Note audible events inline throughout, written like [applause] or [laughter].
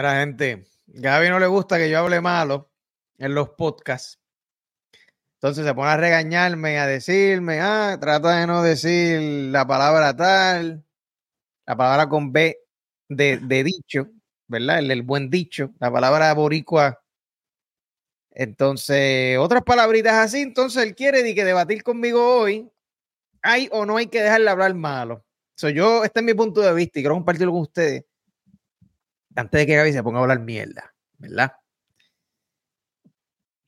Mira, gente, Gaby no le gusta que yo hable malo en los podcasts. Entonces se pone a regañarme, a decirme, ah, trata de no decir la palabra tal, la palabra con B de, de dicho, ¿verdad? El, buen dicho, la palabra boricua. Entonces, otras palabritas así, entonces él quiere que debatir conmigo hoy, hay o no hay que dejarle hablar malo. So, yo, este es mi punto de vista y quiero compartirlo con ustedes antes de que Gaby se ponga a hablar mierda, ¿verdad?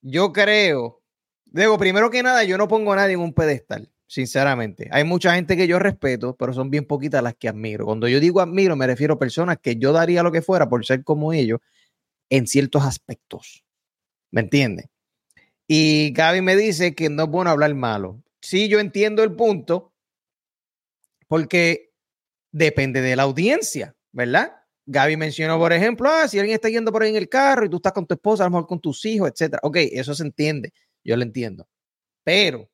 Yo creo, digo, primero que nada, yo no pongo a nadie en un pedestal, sinceramente. Hay mucha gente que yo respeto, pero son bien poquitas las que admiro. Cuando yo digo admiro, me refiero a personas que yo daría lo que fuera por ser como ellos en ciertos aspectos. ¿Me entiende? Y Gaby me dice que no es bueno hablar malo. Sí, yo entiendo el punto, porque depende de la audiencia, ¿verdad? Gaby mencionó, por ejemplo, ah, si alguien está yendo por ahí en el carro y tú estás con tu esposa, a lo mejor con tus hijos, etcétera. Ok, eso se entiende, yo lo entiendo. Pero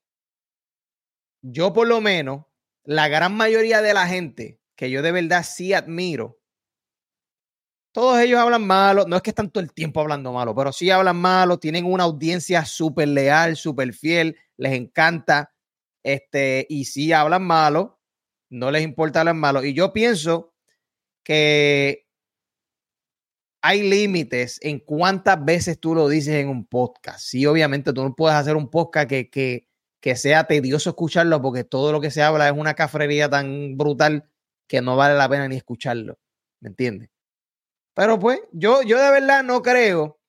yo por lo menos, la gran mayoría de la gente que yo de verdad sí admiro, todos ellos hablan malo, no es que están todo el tiempo hablando malo, pero sí hablan malo, tienen una audiencia súper leal, súper fiel, les encanta, este, y sí hablan malo, no les importa hablar malo. Y yo pienso que hay límites en cuántas veces tú lo dices en un podcast. Sí, obviamente tú no puedes hacer un podcast que, que, que sea tedioso escucharlo porque todo lo que se habla es una cafrería tan brutal que no vale la pena ni escucharlo. ¿Me entiendes? Pero pues yo, yo de verdad no creo.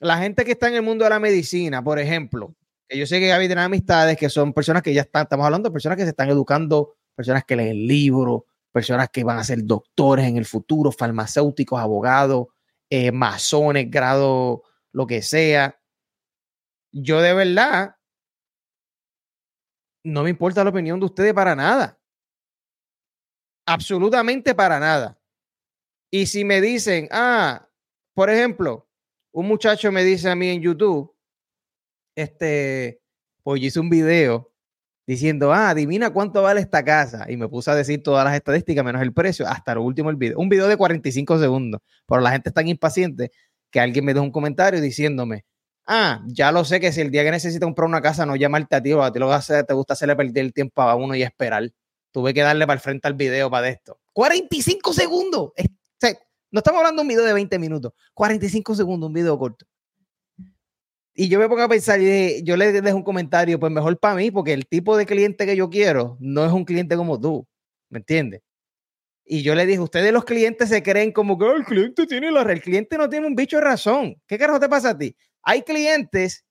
La gente que está en el mundo de la medicina, por ejemplo, que yo sé que Gaby tiene amistades que son personas que ya están, estamos hablando personas que se están educando, personas que leen libros, personas que van a ser doctores en el futuro, farmacéuticos, abogados, eh, masones, grado, lo que sea. Yo de verdad no me importa la opinión de ustedes para nada. Absolutamente para nada. Y si me dicen, ah, por ejemplo, un muchacho me dice a mí en YouTube, este, pues yo hice un video diciendo, ah, adivina cuánto vale esta casa. Y me puse a decir todas las estadísticas menos el precio, hasta lo último el video. Un video de 45 segundos. Pero la gente es tan impaciente que alguien me dejó un comentario diciéndome, ah, ya lo sé que si el día que necesita comprar una casa no llamarte a ti, a ti lo a te gusta hacerle perder el tiempo a uno y esperar. Tuve que darle para el frente al video para esto. 45 segundos. no estamos hablando de un video de 20 minutos. 45 segundos, un video corto. Y yo me pongo a pensar, y yo le dejo un comentario, pues mejor para mí, porque el tipo de cliente que yo quiero no es un cliente como tú, ¿me entiendes? Y yo le dije, ustedes los clientes se creen como que el cliente tiene la el cliente no tiene un bicho de razón. ¿Qué carajo te pasa a ti? Hay clientes,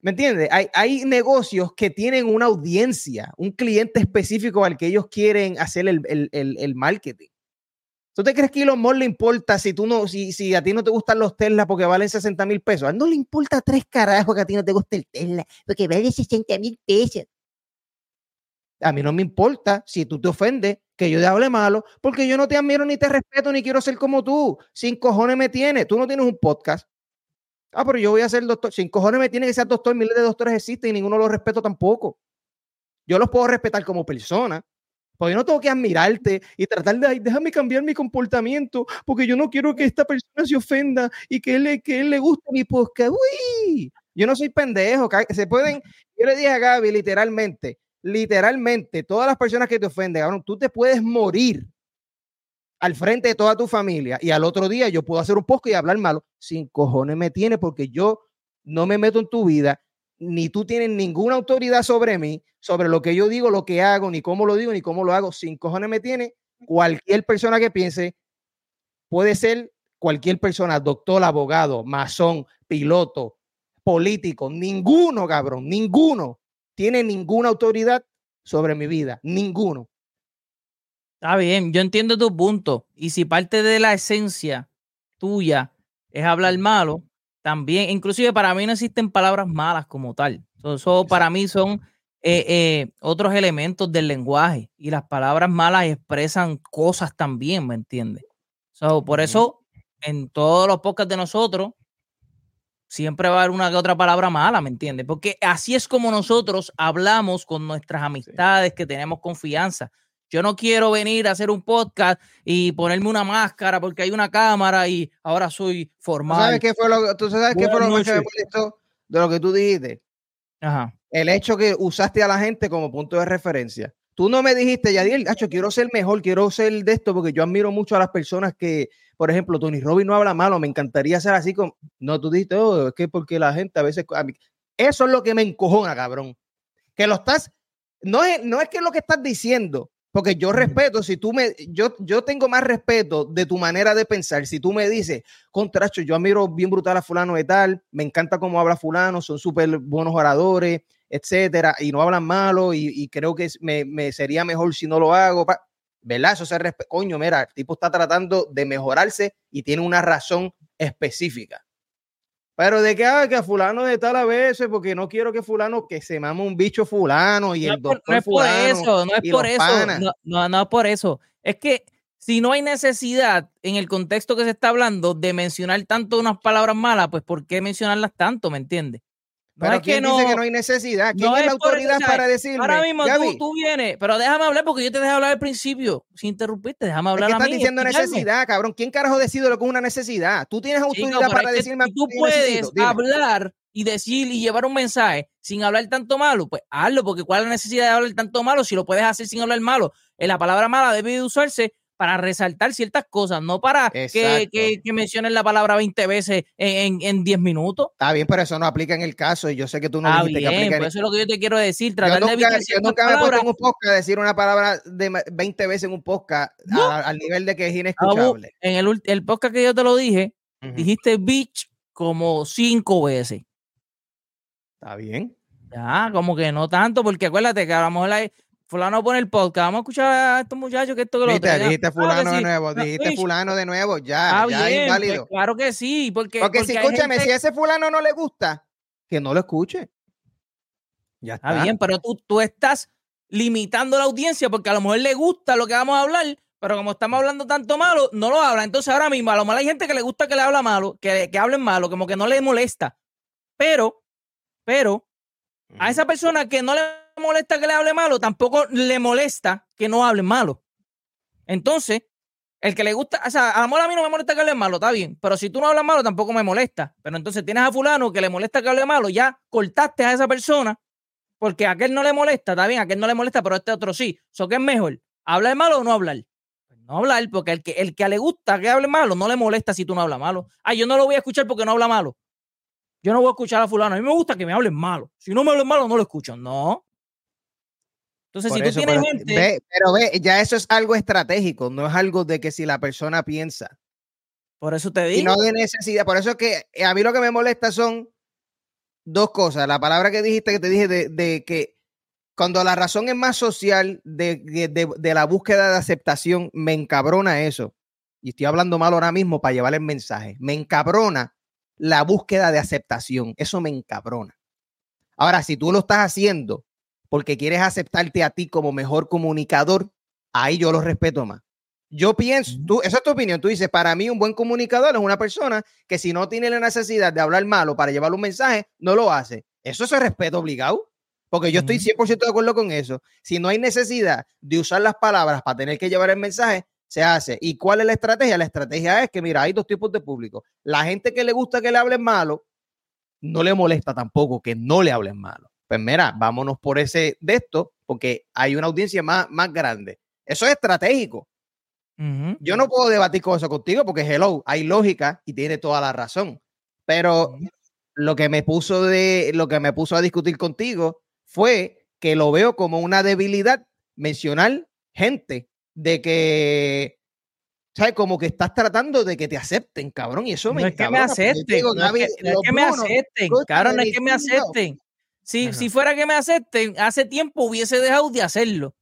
¿me entiendes? Hay, hay negocios que tienen una audiencia, un cliente específico al que ellos quieren hacer el, el, el marketing. ¿Tú te crees que a Elon Musk le importa si tú no, si, si a ti no te gustan los Tesla porque valen 60 mil pesos? A él no le importa tres carajos que a ti no te guste el Tesla porque vale 60 mil pesos. A mí no me importa si tú te ofendes que yo te hable malo, porque yo no te admiro ni te respeto ni quiero ser como tú. Sin cojones me tiene. Tú no tienes un podcast. Ah, pero yo voy a ser doctor. Sin cojones me tiene que ser doctor. Miles de doctores existen y ninguno los respeto tampoco. Yo los puedo respetar como persona, porque yo no tengo que admirarte y tratar de, déjame cambiar mi comportamiento, porque yo no quiero que esta persona se ofenda y que él, que él le guste mi podcast. Uy, yo no soy pendejo. Se pueden, yo le dije a Gaby literalmente, literalmente, todas las personas que te ofenden, tú te puedes morir al frente de toda tu familia y al otro día yo puedo hacer un poco y hablar malo. Sin cojones me tiene porque yo no me meto en tu vida ni tú tienes ninguna autoridad sobre mí, sobre lo que yo digo, lo que hago, ni cómo lo digo, ni cómo lo hago. Sin cojones me tiene cualquier persona que piense, puede ser cualquier persona, doctor, abogado, masón, piloto, político, ninguno, cabrón, ninguno tiene ninguna autoridad sobre mi vida, ninguno. Está bien, yo entiendo tu punto. Y si parte de la esencia tuya es hablar malo, también, inclusive para mí no existen palabras malas como tal. Eso, para mí son eh, eh, otros elementos del lenguaje y las palabras malas expresan cosas también, ¿me entiendes? por eso en todos los podcasts de nosotros siempre va a haber una que otra palabra mala, ¿me entiendes? Porque así es como nosotros hablamos con nuestras amistades, que tenemos confianza. Yo no quiero venir a hacer un podcast y ponerme una máscara porque hay una cámara y ahora soy formal. ¿Tú sabes qué fue lo, ¿tú sabes qué fue lo que me molestó de lo que tú dijiste? Ajá. El hecho que usaste a la gente como punto de referencia. Tú no me dijiste, Yadiel, Hacho, quiero ser mejor, quiero ser de esto, porque yo admiro mucho a las personas que, por ejemplo, Tony Robbins no habla malo, me encantaría ser así como. No, tú dijiste, oh, es que porque la gente a veces. Eso es lo que me encojona, cabrón. Que lo estás. No es, no es que lo que estás diciendo, porque yo respeto, si tú me, yo, yo tengo más respeto de tu manera de pensar. Si tú me dices, contracho, yo admiro bien brutal a fulano de tal, me encanta cómo habla fulano, son súper buenos oradores, etcétera, y no hablan malo, y, creo que me, me, sería mejor si no lo hago, ¿verdad? Eso se respeta. Coño, mira, el tipo está tratando de mejorarse y tiene una razón específica. Pero de que, ah, que a fulano de tal a veces, porque no quiero que fulano, que se mame un bicho fulano y el doctor No es por eso, no es por eso. No, no, es por eso. Es que si no hay necesidad en el contexto que se está hablando de mencionar tanto unas palabras malas, pues ¿por qué mencionarlas tanto? ¿Me entiendes? Pero es que no, dice que no hay necesidad? ¿Quién es la autoridad para decirme? Ahora mismo tú, vienes, pero déjame hablar porque yo te dejé hablar al principio. Si interrumpiste, déjame hablar es que a mí. estás diciendo necesidad, cabrón. ¿Quién carajo decide lo que es una necesidad? Tú tienes autoridad para decirme. tú puedes hablar y decir y llevar un mensaje sin hablar tanto malo, pues hazlo, porque ¿cuál es la necesidad de hablar tanto malo si lo puedes hacer sin hablar malo? En la palabra mala debe de usarse para resaltar ciertas cosas, no para que, que, mencionen la palabra 20 veces en, en, 10 minutos. Está bien, pero eso no aplica en el caso y yo sé que tú no Está bien, que Eso es lo que yo te quiero decir. Tratar yo nunca, de yo nunca me he puesto en un podcast decir una palabra de 20 veces en un podcast al nivel de que es inescuchable. en el, el, podcast que yo te lo dije, dijiste bitch como 5 veces. Está bien. Ya, como que no tanto, porque acuérdate que a lo mejor hay, fulano pone el podcast, vamos a escuchar a estos muchachos que esto que lo otro. Dijiste fulano de nuevo, dijiste fulano de nuevo, ya, ya es pues, válido. claro que sí, porque... Porque, si escúchame, si ese fulano no le gusta, que no lo escuche. Ya está. está bien, pero tú, tú estás limitando la audiencia porque a lo mejor le gusta lo que vamos a hablar, pero como estamos hablando tanto malo, no lo habla. Entonces ahora mismo a lo mejor hay gente que le gusta que le habla malo, que, que hablen malo, como que no le molesta. Pero, pero, a esa persona que no le molesta que le hable malo, tampoco le molesta que no hable malo. Entonces, el que le gusta, o sea, a mejor a mí no me molesta que hable malo, está bien, pero si tú no hablas malo, tampoco me molesta. Pero entonces tienes a fulano que le molesta que hable malo, ya cortaste a esa persona, porque a aquel no le molesta, está bien, a aquel no le molesta, pero a este otro sí. ¿So qué es mejor? ¿Hablar malo o no hablar? Pues no hablar, porque el que, el que le gusta que hable malo, no le molesta si tú no hablas malo. Ah, yo no lo voy a escuchar porque no habla malo. Yo no voy a escuchar a fulano. A mí me gusta que me hablen malo. Si no me hablen malo, no lo escucho. No. Entonces, si tú tienes gente. pero ve, ya eso es algo estratégico, no es algo de que si la persona piensa. Por eso te digo. Y no de necesidad. Por eso es que eh, a mí lo que me molesta son dos cosas. La palabra que dijiste, que te dije, de, que cuando la razón es más social, de, de, la búsqueda de aceptación, me encabrona eso. Y estoy hablando mal ahora mismo para llevar el mensaje. Me encabrona la búsqueda de aceptación. Eso me encabrona. Ahora, si tú lo estás haciendo porque quieres aceptarte a ti como mejor comunicador, ahí yo lo respeto más. Yo pienso, tú, esa es tu opinión, tú dices, para mí un buen comunicador es una persona que si no tiene la necesidad de hablar malo para llevar un mensaje, no lo hace. Eso es respeto obligado, porque yo estoy 100% de acuerdo con eso. Si no hay necesidad de usar las palabras para tener que llevar el mensaje, se hace. ¿Y cuál es la estrategia? La estrategia es que, mira, hay dos tipos de público. La gente que le gusta que le hablen malo, no le molesta tampoco que no le hablen malo pues mira, vámonos por ese de esto, porque hay una audiencia más, más grande. Eso es estratégico. Yo no puedo debatir con eso contigo porque, hello, hay lógica y tiene toda la razón. Pero lo que me puso de lo que me puso a discutir contigo fue que lo veo como una debilidad mencionar gente de que ¿sabes? Como que estás tratando de que te acepten, cabrón, y eso me no es que me acepten, no, es que, me acepten, cabrón, no es que me acepten. Si, si fuera que me acepten, hace tiempo hubiese dejado de hacerlo.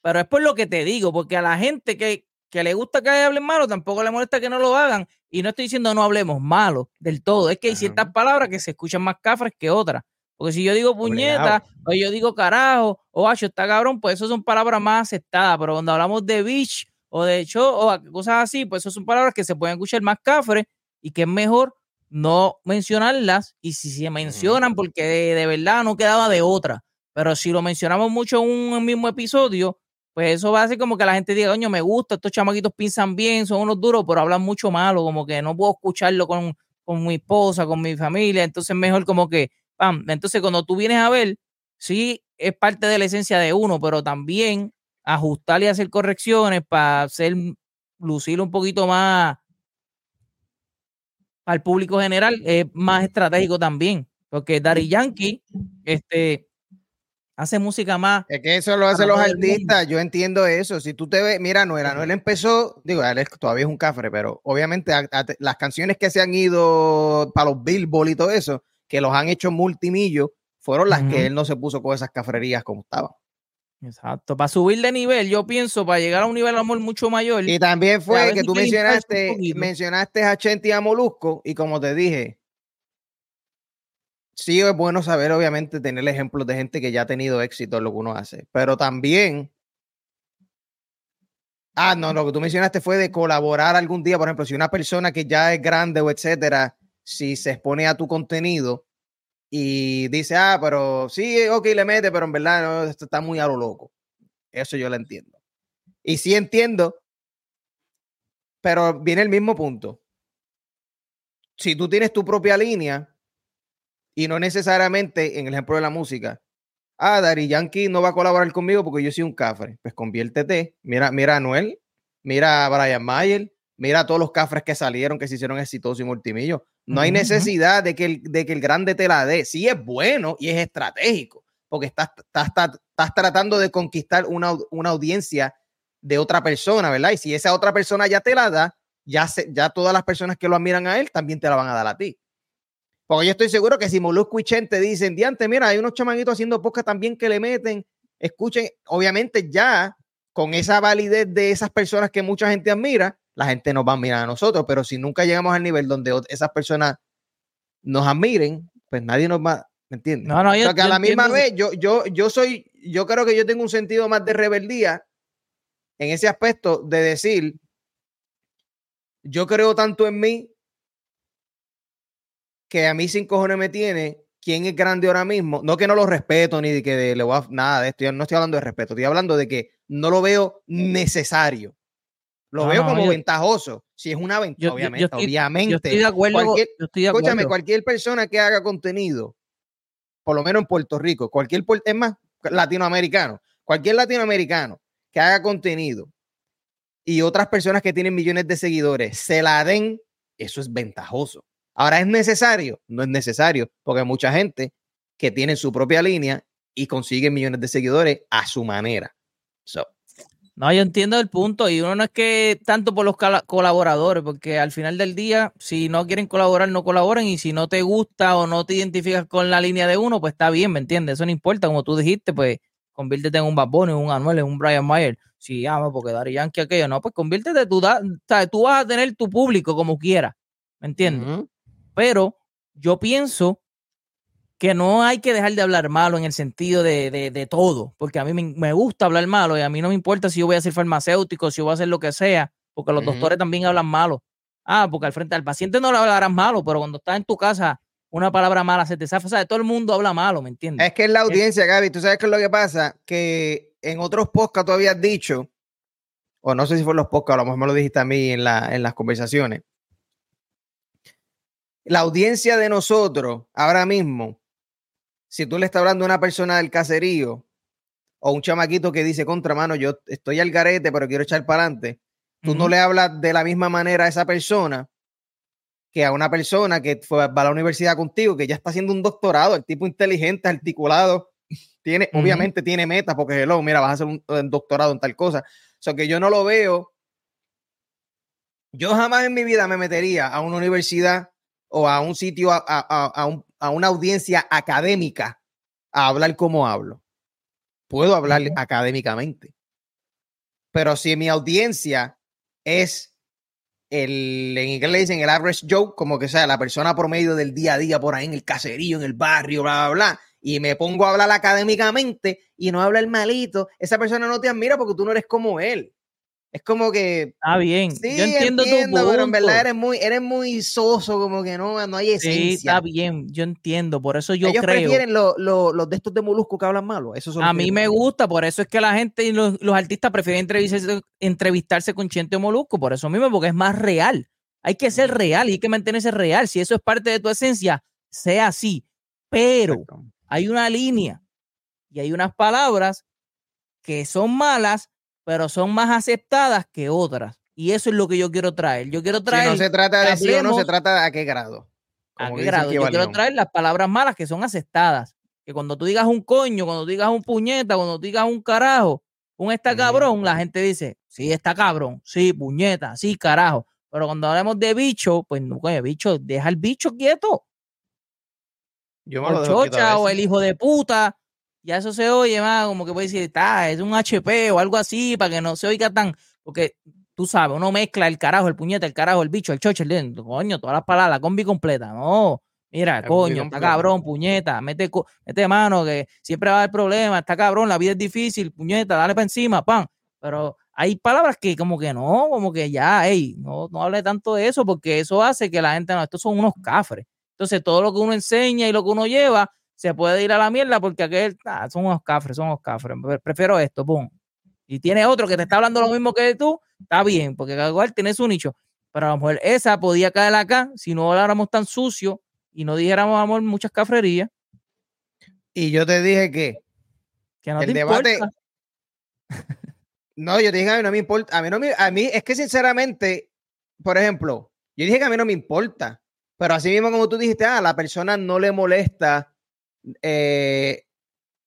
Pero es por lo que te digo, porque a la gente que, que le gusta que hablen malo, tampoco le molesta que no lo hagan. Y no estoy diciendo no hablemos malo del todo. Es que hay ciertas palabras que se escuchan más cafres que otras. Porque si yo digo puñeta, o yo digo carajo, o hacho, está cabrón, pues eso son palabras más aceptadas. Pero cuando hablamos de bitch o de show o cosas así, pues eso son palabras que se pueden escuchar más cafres y que es mejor no mencionarlas y si se mencionan porque de, verdad no quedaba de otra. Pero si lo mencionamos mucho en un mismo episodio, pues eso va a hacer como que la gente diga, coño, me gusta, estos chamaquitos piensan bien, son unos duros, pero hablan mucho malo, como que no puedo escucharlo con, con mi esposa, con mi familia, entonces mejor como que, pam, entonces cuando tú vienes a ver, sí es parte de la esencia de uno, pero también ajustar y hacer correcciones para hacer lucir un poquito más al público general es más estratégico también, porque Daddy Yankee este, hace música más. Es que eso lo hacen los artistas, yo entiendo eso. Si tú te ves, mira, no era, no él empezó, digo, él todavía es un cafre, pero obviamente las canciones que se han ido para los Billboard y todo eso, que los han hecho multimillos, fueron las que él no se puso con esas cafrerías como estaban. Exacto, para subir de nivel, yo pienso, para llegar a un nivel de amor mucho mayor. Y también fue que tú mencionaste, mencionaste a Chente y a Molusco, y como te dije, sí es bueno saber, obviamente, tener ejemplos de gente que ya ha tenido éxito en lo que uno hace, pero también. Ah, no, lo que tú mencionaste fue de colaborar algún día, por ejemplo, si una persona que ya es grande o etcétera, si se expone a tu contenido, y dice, ah, pero sí, ok, le mete, pero en verdad no, esto está muy a lo loco. Eso yo lo entiendo. Y sí entiendo, pero viene el mismo punto. Si tú tienes tu propia línea y no necesariamente en el ejemplo de la música, ah, Dari Yankee no va a colaborar conmigo porque yo soy un cafre, pues conviértete. Mira, mira a Noel, mira a Brian Mayer, mira todos los cafres que salieron, que se hicieron exitosos y multimillos. No hay necesidad de que, el, de que el grande te la dé. Sí es bueno y es estratégico, porque estás, estás, tratando de conquistar una, audiencia de otra persona, ¿verdad? Y si esa otra persona ya te la da, ya, ya todas las personas que lo admiran a él también te la van a dar a ti. Porque yo estoy seguro que si Molusco y Chente dicen, diante, mira, hay unos chamaguitos haciendo podcast también que le meten, escuchen, obviamente ya con esa validez de esas personas que mucha gente admira, la gente nos va a mirar a nosotros, pero si nunca llegamos al nivel donde esas personas nos admiren, pues nadie nos va, ¿me entiendes? No, no, yo, que a la misma vez, yo, yo, yo soy, yo creo que yo tengo un sentido más de rebeldía en ese aspecto de decir, yo creo tanto en mí que a mí sin cojones me tiene quién es grande ahora mismo. No que no lo respeto ni de que le voy a nada de esto. Yo no estoy hablando de respeto, estoy hablando de que no lo veo necesario. Lo veo como ventajoso. Si es una ventaja, obviamente. obviamente. estoy de acuerdo. Cualquier, Escúchame, cualquier persona que haga contenido, por lo menos en Puerto Rico, cualquier, es más, latinoamericano, cualquier latinoamericano que haga contenido y otras personas que tienen millones de seguidores se la den, eso es ventajoso. Ahora, ¿es necesario? No es necesario, porque hay mucha gente que tiene su propia línea y consigue millones de seguidores a su manera. So, no, yo entiendo el punto y uno no es que tanto por los colaboradores, porque al final del día, si no quieren colaborar, no colaboren y si no te gusta o no te identificas con la línea de uno, pues está bien, ¿me entiendes? Eso no importa, como tú dijiste, pues conviértete en un Bad Bunny, un Anuel, en un Brian Mayer. Si llama ah, porque Dari Yankee aquello, no, pues conviértete, tú, da, tú vas a tener tu público como quieras, ¿me entiendes? Pero yo pienso que no hay que dejar de hablar malo en el sentido de, de, todo, porque a mí me, gusta hablar malo y a mí no me importa si yo voy a ser farmacéutico, si yo voy a hacer lo que sea, porque los doctores también hablan malo. Ah, porque al frente al paciente no le hablarás malo, pero cuando estás en tu casa, una palabra mala se te zafa. O sea, todo el mundo habla malo, ¿me entiendes? Es que es la audiencia, Gaby. Tú sabes qué es lo que pasa, que en otros podcasts tú habías dicho, o no sé si fue en los podcasts, a lo mejor me lo dijiste a mí en, la, en las conversaciones. La audiencia de nosotros ahora mismo si tú le estás hablando a una persona del caserío o un chamaquito que dice, contra mano, yo estoy al garete, pero quiero echar para adelante, tú no le hablas de la misma manera a esa persona que a una persona que fue, va a la universidad contigo, que ya está haciendo un doctorado, el tipo inteligente, articulado, tiene, obviamente tiene metas, porque hello, mira, vas a hacer un, doctorado en tal cosa. O sea, que yo no lo veo. Yo jamás en mi vida me metería a una universidad o a un sitio, a, a, un, a una audiencia académica a hablar como hablo. Puedo hablar académicamente. Pero si mi audiencia es el, en inglés le dicen el average Joe, como que sea la persona promedio del día a día por ahí en el caserío, en el barrio, bla, bla, bla, y me pongo a hablar académicamente y no habla el malito, esa persona no te admira porque tú no eres como él. Es como que. Está bien. Sí, yo entiendo, tu punto. Pero en verdad eres muy, eres muy soso, como que no, no hay esencia. Sí, está bien. Yo entiendo. Por eso yo Ellos creo. prefieren los de estos de Molusco que hablan malo. Eso a mí me gusta. Por eso es que la gente y los, artistas prefieren entrevistarse, entrevistarse con Chente o Molusco. Por eso mismo, porque es más real. Hay que ser real y hay que mantenerse real. Si eso es parte de tu esencia, sea así. Pero hay una línea y hay unas palabras que son malas pero son más aceptadas que otras. Y eso es lo que yo quiero traer. Yo quiero traer. no se trata de sí o no, se trata de a qué grado. ¿A qué grado? Yo quiero traer las palabras malas que son aceptadas. Que cuando tú digas un coño, cuando tú digas un puñeta, cuando tú digas un carajo, un está cabrón, la gente dice, sí, está cabrón, sí, puñeta, sí, carajo. Pero cuando hablamos de bicho, pues no, bicho, deja el bicho quieto. Yo me lo chocha o el hijo de puta ya eso se oye más como que puede decir, está, es un HP o algo así, para que no se oiga tan, porque tú sabes, uno mezcla el carajo, el puñete, el carajo, el bicho, el choche, el coño, todas las palabras, la combi completa, no. Mira, coño, está cabrón, puñeta, mete, mete mano, que siempre va a haber problemas, está cabrón, la vida es difícil, puñeta, dale para encima, pan. Pero hay palabras que como que no, como que ya, hey, no, no hable tanto de eso, porque eso hace que la gente, no, estos son unos cafres. Entonces, todo lo que uno enseña y lo que uno lleva, se puede ir a la mierda porque aquel ah, son unos cafres, son unos cafres. Prefiero esto, pum. Y tiene otro que te está hablando lo mismo que tú, está bien, porque cada cual tiene su nicho. Pero a lo mejor esa podía caer acá si no habláramos tan sucio y no dijéramos, amor, muchas cafrerías. Y yo te dije que, que no el debate. [laughs] no, yo te dije a mí no me importa. A mí, no me, a mí es que sinceramente, por ejemplo, yo dije que a mí no me importa. Pero así mismo como tú dijiste, ah, a la persona no le molesta eh,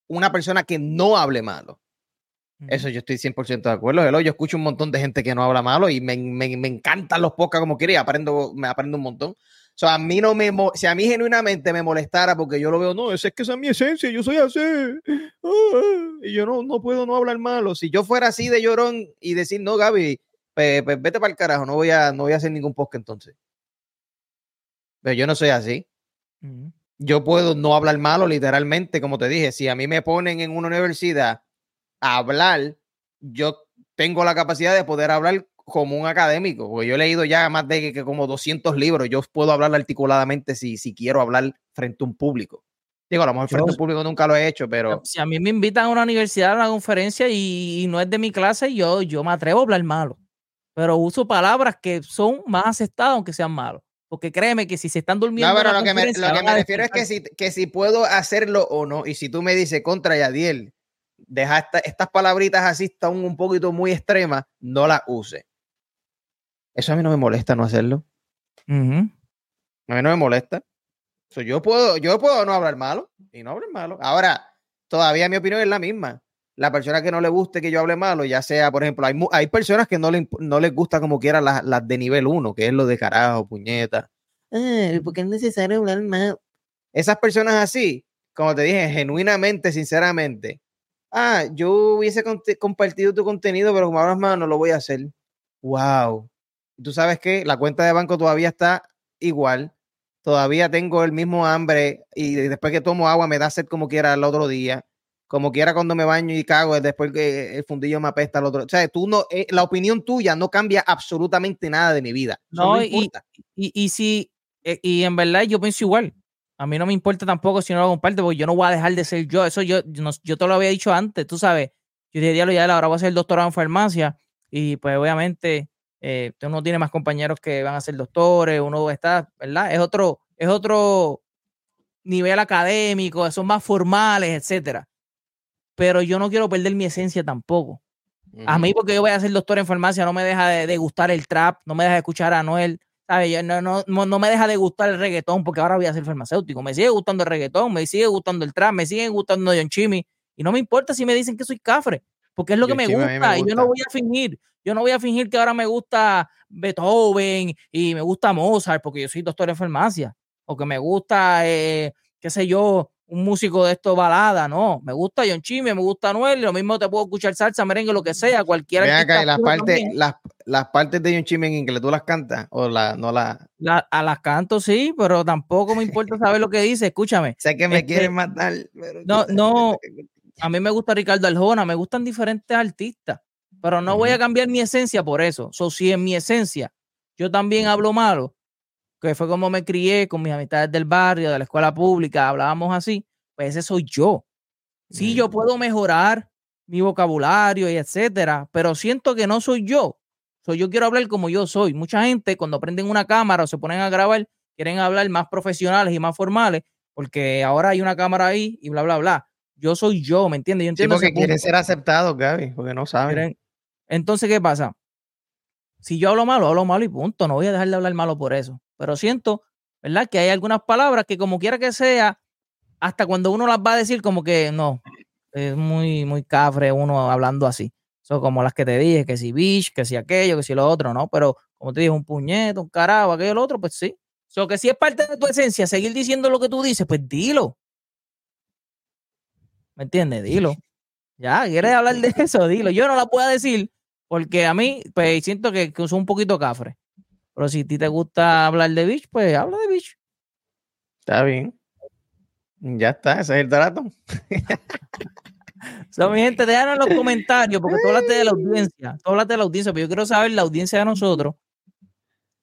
una persona que no hable malo. Eso yo estoy 100% de acuerdo. Yo escucho un montón de gente que no habla malo y me, me, me encantan los podcasts como quiera y aprendo, me aprendo un montón. O sea, a mí no me, si a mí genuinamente me molestara porque yo lo veo, no, es, es que esa es mi esencia, yo soy así. Ah, y yo no, no puedo no hablar malo. Si yo fuera así de llorón y decir, no, Gaby, pues, vete para el carajo, no voy, a, no voy a hacer ningún podcast entonces. Pero yo no soy así yo puedo no hablar malo, literalmente, como te dije, si a mí me ponen en una universidad a hablar, yo tengo la capacidad de poder hablar como un académico, porque yo he leído ya más de que, como 200 libros, yo puedo hablar articuladamente si, si quiero hablar frente a un público. Digo, a lo mejor frente a un público nunca lo he hecho, pero... Si a mí me invitan a una universidad, a una conferencia y, no es de mi clase, yo, yo me atrevo a hablar malo, pero uso palabras que son más aceptadas aunque sean malos. Porque créeme que si se están durmiendo. No, pero lo que, me, refiero es que si, que si puedo hacerlo o no. Y si tú me dices contra Yadiel, deja estas palabritas así, están un poquito muy extremas, no las use. Eso a mí no me molesta no hacerlo. A mí no me molesta. yo, puedo, yo puedo no hablar malo y no hablar malo. Ahora, todavía mi opinión es la misma. La persona que no le guste que yo hable malo, ya sea, por ejemplo, hay, hay personas que no, le, no les gusta como quiera las, las de nivel 1, que es lo de carajo, puñeta. porque es necesario hablar mal. Esas personas así, como te dije, genuinamente, sinceramente, ah, yo hubiese compartido tu contenido, pero como hablas mal, no lo voy a hacer. Wow. Tú sabes que la cuenta de banco todavía está igual. Todavía tengo el mismo hambre y después que tomo agua me da sed como quiera el otro día como quiera cuando me baño y cago, después que el fundillo me apesta al otro. O sea, tú no, eh, la opinión tuya no cambia absolutamente nada de mi vida. No, y, y, si, eh, y en verdad yo pienso igual. A mí no me importa tampoco si no lo comparte, porque yo no voy a dejar de ser yo. Eso yo, yo te lo había dicho antes, tú sabes. Yo dije, diablo, ya ahora voy a ser doctorado en farmacia. Y pues obviamente eh, uno tiene más compañeros que van a ser doctores, uno está, ¿verdad? Es otro, es otro nivel académico, son más formales, etcétera pero yo no quiero perder mi esencia tampoco. A mí, porque yo voy a ser doctor en farmacia, no me deja de, gustar el trap, no me deja de escuchar a Noel, ¿sabes? No, no, no, me deja de gustar el reggaetón, porque ahora voy a ser farmacéutico. Me sigue gustando el reggaetón, me sigue gustando el trap, me sigue gustando John Chimmy, y no me importa si me dicen que soy cafre, porque es lo que me gusta, y yo no voy a fingir. Yo no voy a fingir que ahora me gusta Beethoven y me gusta Mozart, porque yo soy doctor en farmacia, o que me gusta, eh, qué sé yo, un músico de esto balada, no. Me gusta John Chime, me gusta Noel, lo mismo te puedo escuchar salsa, merengue, lo que sea, cualquiera. Ven acá, las partes, las, las, partes de John Chime en inglés, ¿tú las cantas o la, no las? La, a las canto, sí, pero tampoco me importa saber lo que dice, escúchame. [laughs] sé que me este, quieren matar. no, [laughs] no, a mí me gusta Ricardo Aljona, me gustan diferentes artistas, pero no voy a cambiar mi esencia por eso. So, si en mi esencia yo también hablo malo, que fue como me crié con mis amistades del barrio, de la escuela pública, hablábamos así, pues ese soy yo. Sí, yo puedo mejorar mi vocabulario y etcétera, pero siento que no soy yo. So, yo quiero hablar como yo soy. Mucha gente cuando prenden una cámara o se ponen a grabar, quieren hablar más profesionales y más formales, porque ahora hay una cámara ahí y bla, bla, bla. Yo soy yo, ¿me entiendes? Yo entiendo sí, porque quieren ser aceptados, Gaby, porque no saben. Entonces, ¿qué pasa? Si yo hablo malo, hablo malo y punto. No voy a dejar de hablar malo por eso. Pero siento, ¿verdad? Que hay algunas palabras que como quiera que sea, hasta cuando uno las va a decir, como que no, es muy, muy cafre uno hablando así. Son como las que te dije, que si bitch, que si aquello, que si lo otro, ¿no? Pero como te dije, un puñeto, un carajo, aquello, lo otro, pues sí. So que si es parte de tu esencia seguir diciendo lo que tú dices, pues dilo. ¿Me entiendes? Dilo. Ya, ¿quieres hablar de eso? Dilo. Yo no la puedo decir porque a mí, pues siento que, que un poquito cafre. Pero si a ti te gusta hablar de bitch, pues habla de bitch. Está bien. Ya está, ese es el trato. [laughs] so, mi gente, déjanos en los comentarios, porque tú hablaste de la audiencia. Tú hablaste de la audiencia, pero yo quiero saber la audiencia de nosotros.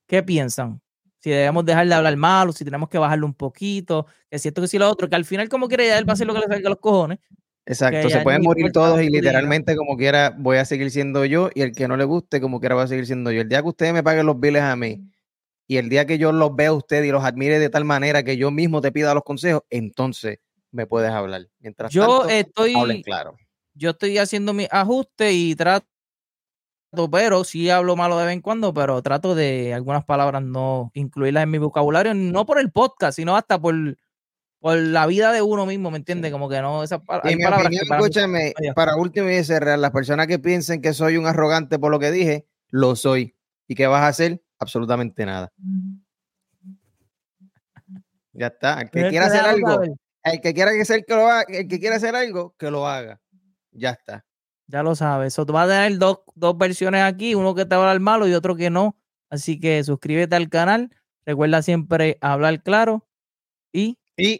¿Qué piensan? si debemos dejar de hablar malo, si tenemos que bajarlo un poquito, que es cierto que si lo otro, que al final como quiera ya él va a hacer lo que le salga a los cojones. Exacto, se pueden morir todos y literalmente como quiera voy a seguir siendo yo y el que no le guste como quiera va a seguir siendo yo. El día que ustedes me paguen los biles a mí y el día que yo los vea a usted y los admire de tal manera que yo mismo te pida los consejos, entonces me puedes hablar. Mientras yo tanto, estoy, hablen claro. Yo estoy haciendo mi ajuste y trato pero sí hablo malo de vez en cuando, pero trato de algunas palabras no incluirlas en mi vocabulario, no por el podcast, sino hasta por, por la vida de uno mismo, ¿me entiendes? Como que no, esas hay palabras. Opinión, para escúchame, para último y cerrar, las personas que piensen que soy un arrogante por lo que dije, lo soy. ¿Y qué vas a hacer? Absolutamente nada. [laughs] Ya está. El que quiera hacer algo, el que quiera hacer que lo haga, el que quiera hacer algo, que lo haga. Ya está. Ya lo sabes. Eso te va a tener dos, dos versiones aquí, uno que te va a hablar malo y otro que no. Así que suscríbete al canal. Recuerda siempre hablar claro y, y